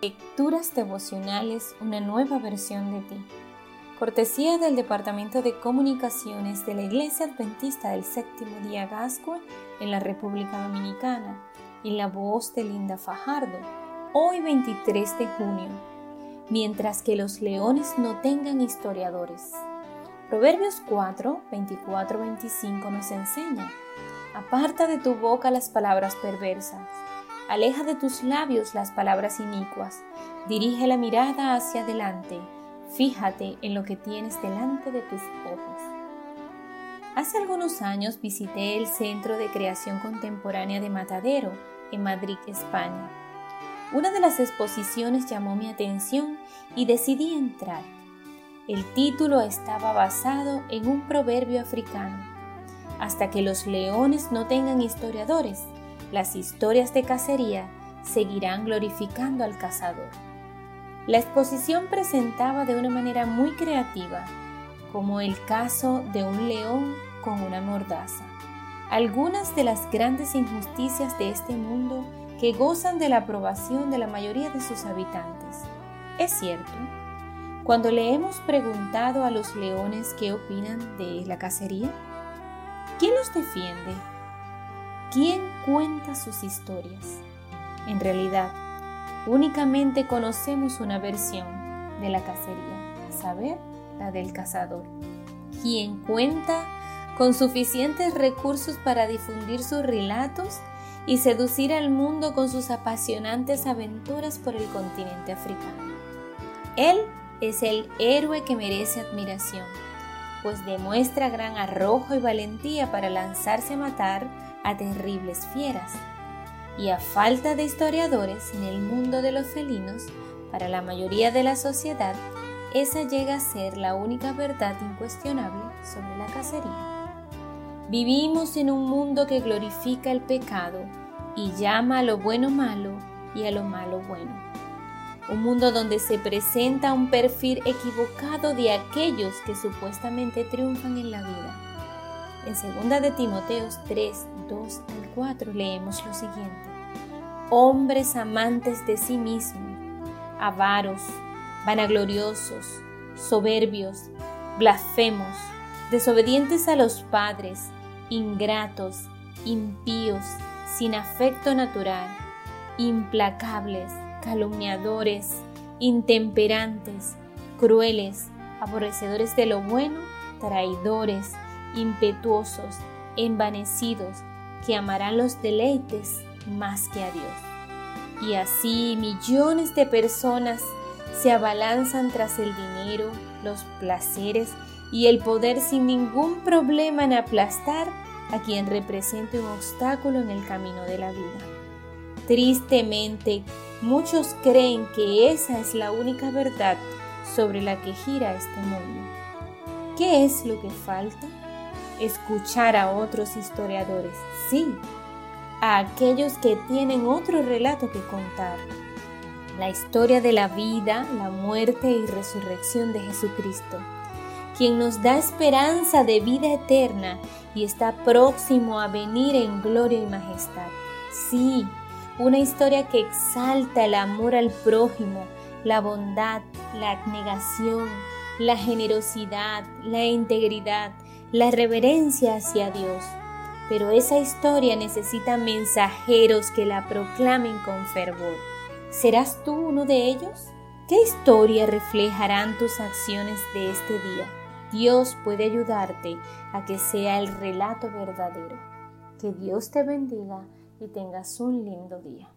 Lecturas devocionales, una nueva versión de ti. Cortesía del Departamento de Comunicaciones de la Iglesia Adventista del Séptimo Día Gascue en la República Dominicana y la voz de Linda Fajardo, hoy 23 de junio, mientras que los leones no tengan historiadores. Proverbios 4, 24, 25 nos enseña, aparta de tu boca las palabras perversas Aleja de tus labios las palabras inicuas. Dirige la mirada hacia adelante. Fíjate en lo que tienes delante de tus ojos. Hace algunos años visité el Centro de Creación Contemporánea de Matadero, en Madrid, España. Una de las exposiciones llamó mi atención y decidí entrar. El título estaba basado en un proverbio africano. Hasta que los leones no tengan historiadores, las historias de cacería seguirán glorificando al cazador. La exposición presentaba de una manera muy creativa, como el caso de un león con una mordaza, algunas de las grandes injusticias de este mundo que gozan de la aprobación de la mayoría de sus habitantes. Es cierto, cuando le hemos preguntado a los leones qué opinan de la cacería, ¿quién los defiende? ¿Quién cuenta sus historias? En realidad, únicamente conocemos una versión de la cacería, a saber, la del cazador, quien cuenta con suficientes recursos para difundir sus relatos y seducir al mundo con sus apasionantes aventuras por el continente africano. Él es el héroe que merece admiración, pues demuestra gran arrojo y valentía para lanzarse a matar a terribles fieras. Y a falta de historiadores en el mundo de los felinos, para la mayoría de la sociedad, esa llega a ser la única verdad incuestionable sobre la cacería. Vivimos en un mundo que glorifica el pecado y llama a lo bueno malo y a lo malo bueno. Un mundo donde se presenta un perfil equivocado de aquellos que supuestamente triunfan en la vida en 2 de Timoteos 3, 2 al 4 leemos lo siguiente. Hombres amantes de sí mismos, avaros, vanagloriosos, soberbios, blasfemos, desobedientes a los padres, ingratos, impíos, sin afecto natural, implacables, calumniadores, intemperantes, crueles, aborrecedores de lo bueno, traidores, impetuosos, envanecidos, que amarán los deleites más que a Dios. Y así millones de personas se abalanzan tras el dinero, los placeres y el poder sin ningún problema en aplastar a quien represente un obstáculo en el camino de la vida. Tristemente, muchos creen que esa es la única verdad sobre la que gira este mundo. ¿Qué es lo que falta? Escuchar a otros historiadores, sí, a aquellos que tienen otro relato que contar. La historia de la vida, la muerte y resurrección de Jesucristo, quien nos da esperanza de vida eterna y está próximo a venir en gloria y majestad. Sí, una historia que exalta el amor al prójimo, la bondad, la abnegación, la generosidad, la integridad, la reverencia hacia Dios. Pero esa historia necesita mensajeros que la proclamen con fervor. ¿Serás tú uno de ellos? ¿Qué historia reflejarán tus acciones de este día? Dios puede ayudarte a que sea el relato verdadero. Que Dios te bendiga y tengas un lindo día.